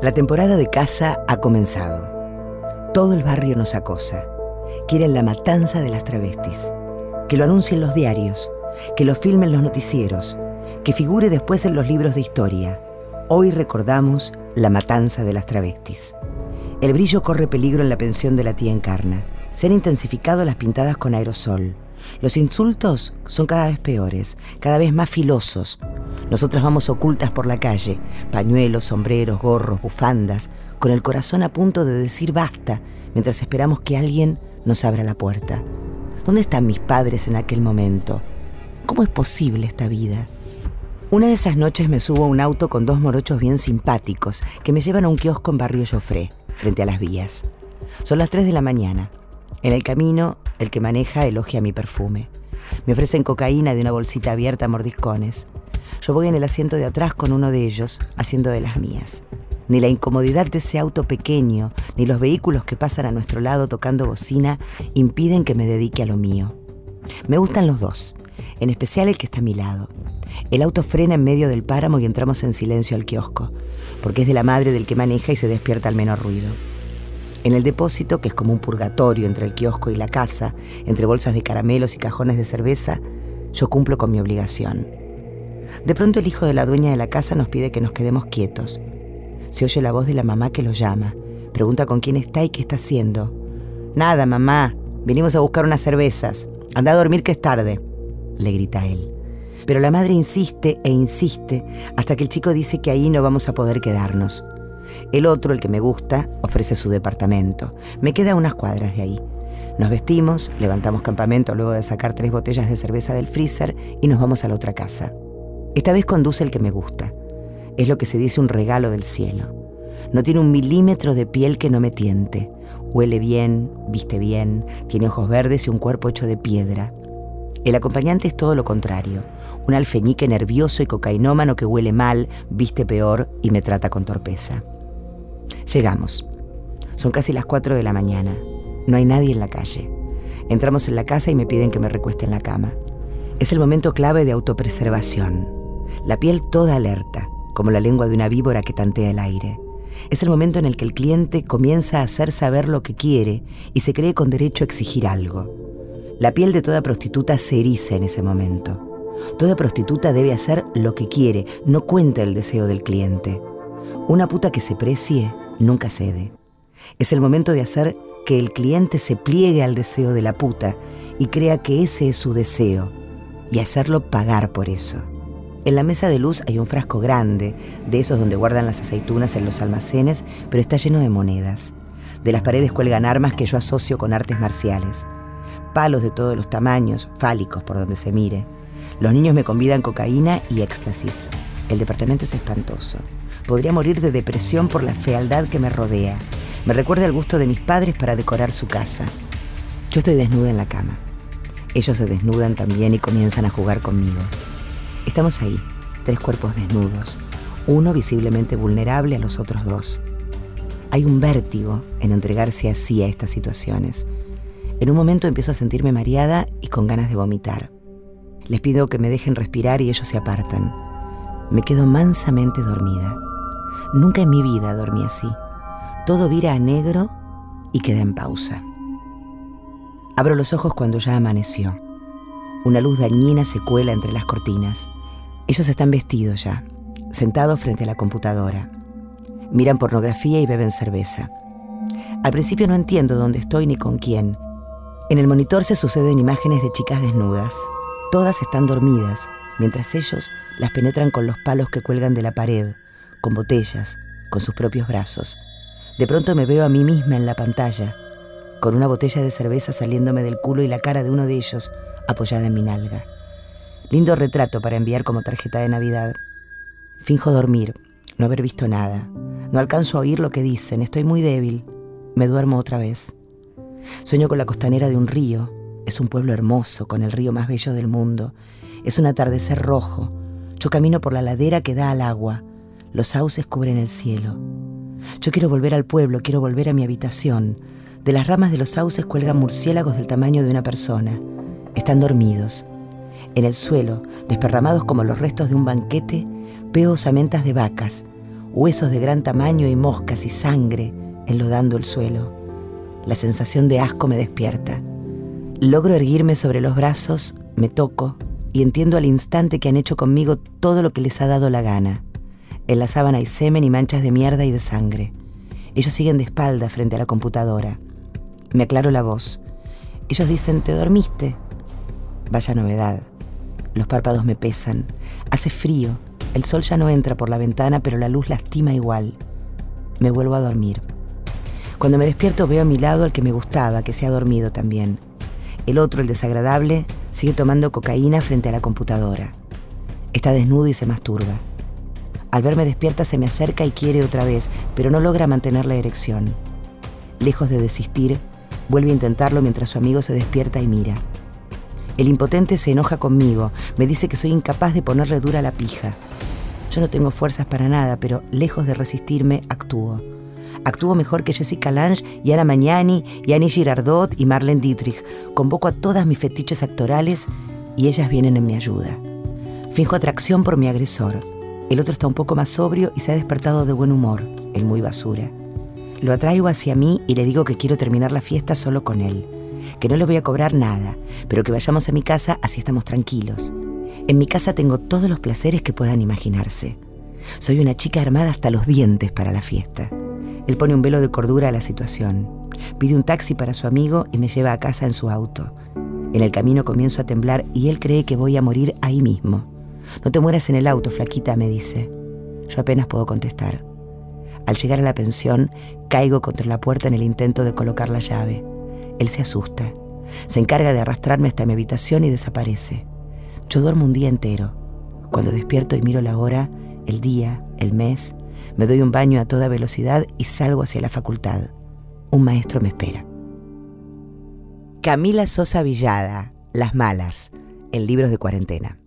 La temporada de caza ha comenzado. Todo el barrio nos acosa. Quieren la matanza de las travestis. Que lo anuncien los diarios, que lo filmen los noticieros, que figure después en los libros de historia. Hoy recordamos la matanza de las travestis. El brillo corre peligro en la pensión de la tía Encarna. Se han intensificado las pintadas con aerosol. Los insultos son cada vez peores, cada vez más filosos, nosotras vamos ocultas por la calle, pañuelos, sombreros, gorros, bufandas, con el corazón a punto de decir basta, mientras esperamos que alguien nos abra la puerta. ¿Dónde están mis padres en aquel momento? ¿Cómo es posible esta vida? Una de esas noches me subo a un auto con dos morochos bien simpáticos que me llevan a un kiosco en Barrio Joffre, frente a las vías. Son las 3 de la mañana. En el camino, el que maneja elogia mi perfume. Me ofrecen cocaína de una bolsita abierta a mordiscones. Yo voy en el asiento de atrás con uno de ellos, haciendo de las mías. Ni la incomodidad de ese auto pequeño, ni los vehículos que pasan a nuestro lado tocando bocina impiden que me dedique a lo mío. Me gustan los dos, en especial el que está a mi lado. El auto frena en medio del páramo y entramos en silencio al kiosco, porque es de la madre del que maneja y se despierta al menor ruido. En el depósito, que es como un purgatorio entre el kiosco y la casa, entre bolsas de caramelos y cajones de cerveza, yo cumplo con mi obligación. De pronto el hijo de la dueña de la casa nos pide que nos quedemos quietos. Se oye la voz de la mamá que lo llama. Pregunta con quién está y qué está haciendo. Nada, mamá. Vinimos a buscar unas cervezas. Anda a dormir que es tarde. Le grita él. Pero la madre insiste e insiste hasta que el chico dice que ahí no vamos a poder quedarnos. El otro, el que me gusta, ofrece su departamento. Me queda unas cuadras de ahí. Nos vestimos, levantamos campamento luego de sacar tres botellas de cerveza del freezer y nos vamos a la otra casa. Esta vez conduce el que me gusta. Es lo que se dice un regalo del cielo. No tiene un milímetro de piel que no me tiente. Huele bien, viste bien, tiene ojos verdes y un cuerpo hecho de piedra. El acompañante es todo lo contrario. Un alfeñique nervioso y cocainómano que huele mal, viste peor y me trata con torpeza. Llegamos. Son casi las 4 de la mañana. No hay nadie en la calle. Entramos en la casa y me piden que me recueste en la cama. Es el momento clave de autopreservación la piel toda alerta, como la lengua de una víbora que tantea el aire. Es el momento en el que el cliente comienza a hacer saber lo que quiere y se cree con derecho a exigir algo. La piel de toda prostituta se eriza en ese momento. Toda prostituta debe hacer lo que quiere, no cuenta el deseo del cliente. Una puta que se precie nunca cede. Es el momento de hacer que el cliente se pliegue al deseo de la puta y crea que ese es su deseo y hacerlo pagar por eso. En la mesa de luz hay un frasco grande, de esos donde guardan las aceitunas en los almacenes, pero está lleno de monedas. De las paredes cuelgan armas que yo asocio con artes marciales. Palos de todos los tamaños, fálicos por donde se mire. Los niños me convidan cocaína y éxtasis. El departamento es espantoso. Podría morir de depresión por la fealdad que me rodea. Me recuerda el gusto de mis padres para decorar su casa. Yo estoy desnuda en la cama. Ellos se desnudan también y comienzan a jugar conmigo. Estamos ahí, tres cuerpos desnudos, uno visiblemente vulnerable a los otros dos. Hay un vértigo en entregarse así a estas situaciones. En un momento empiezo a sentirme mareada y con ganas de vomitar. Les pido que me dejen respirar y ellos se apartan. Me quedo mansamente dormida. Nunca en mi vida dormí así. Todo vira a negro y queda en pausa. Abro los ojos cuando ya amaneció. Una luz dañina se cuela entre las cortinas. Ellos están vestidos ya, sentados frente a la computadora. Miran pornografía y beben cerveza. Al principio no entiendo dónde estoy ni con quién. En el monitor se suceden imágenes de chicas desnudas. Todas están dormidas, mientras ellos las penetran con los palos que cuelgan de la pared, con botellas, con sus propios brazos. De pronto me veo a mí misma en la pantalla, con una botella de cerveza saliéndome del culo y la cara de uno de ellos apoyada en mi nalga. Lindo retrato para enviar como tarjeta de Navidad. Finjo dormir, no haber visto nada. No alcanzo a oír lo que dicen, estoy muy débil. Me duermo otra vez. Sueño con la costanera de un río. Es un pueblo hermoso, con el río más bello del mundo. Es un atardecer rojo. Yo camino por la ladera que da al agua. Los sauces cubren el cielo. Yo quiero volver al pueblo, quiero volver a mi habitación. De las ramas de los sauces cuelgan murciélagos del tamaño de una persona. Están dormidos. En el suelo, desparramados como los restos de un banquete, veo osamentas de vacas, huesos de gran tamaño y moscas y sangre enlodando el suelo. La sensación de asco me despierta. Logro erguirme sobre los brazos, me toco y entiendo al instante que han hecho conmigo todo lo que les ha dado la gana. En la sábana hay semen y manchas de mierda y de sangre. Ellos siguen de espalda frente a la computadora. Me aclaro la voz. Ellos dicen, ¿te dormiste? Vaya novedad. Los párpados me pesan. Hace frío. El sol ya no entra por la ventana, pero la luz lastima igual. Me vuelvo a dormir. Cuando me despierto veo a mi lado al que me gustaba, que se ha dormido también. El otro, el desagradable, sigue tomando cocaína frente a la computadora. Está desnudo y se masturba. Al verme despierta se me acerca y quiere otra vez, pero no logra mantener la erección. Lejos de desistir, vuelve a intentarlo mientras su amigo se despierta y mira. El impotente se enoja conmigo, me dice que soy incapaz de ponerle dura la pija. Yo no tengo fuerzas para nada, pero lejos de resistirme, actúo. Actúo mejor que Jessica Lange y Ana Magnani y Annie Girardot y Marlene Dietrich. Convoco a todas mis fetiches actorales y ellas vienen en mi ayuda. Finjo atracción por mi agresor. El otro está un poco más sobrio y se ha despertado de buen humor, el muy basura. Lo atraigo hacia mí y le digo que quiero terminar la fiesta solo con él que no le voy a cobrar nada, pero que vayamos a mi casa así estamos tranquilos. En mi casa tengo todos los placeres que puedan imaginarse. Soy una chica armada hasta los dientes para la fiesta. Él pone un velo de cordura a la situación. Pide un taxi para su amigo y me lleva a casa en su auto. En el camino comienzo a temblar y él cree que voy a morir ahí mismo. No te mueras en el auto, flaquita, me dice. Yo apenas puedo contestar. Al llegar a la pensión, caigo contra la puerta en el intento de colocar la llave. Él se asusta. Se encarga de arrastrarme hasta mi habitación y desaparece. Yo duermo un día entero. Cuando despierto y miro la hora, el día, el mes, me doy un baño a toda velocidad y salgo hacia la facultad. Un maestro me espera. Camila Sosa Villada, Las Malas, en libros de cuarentena.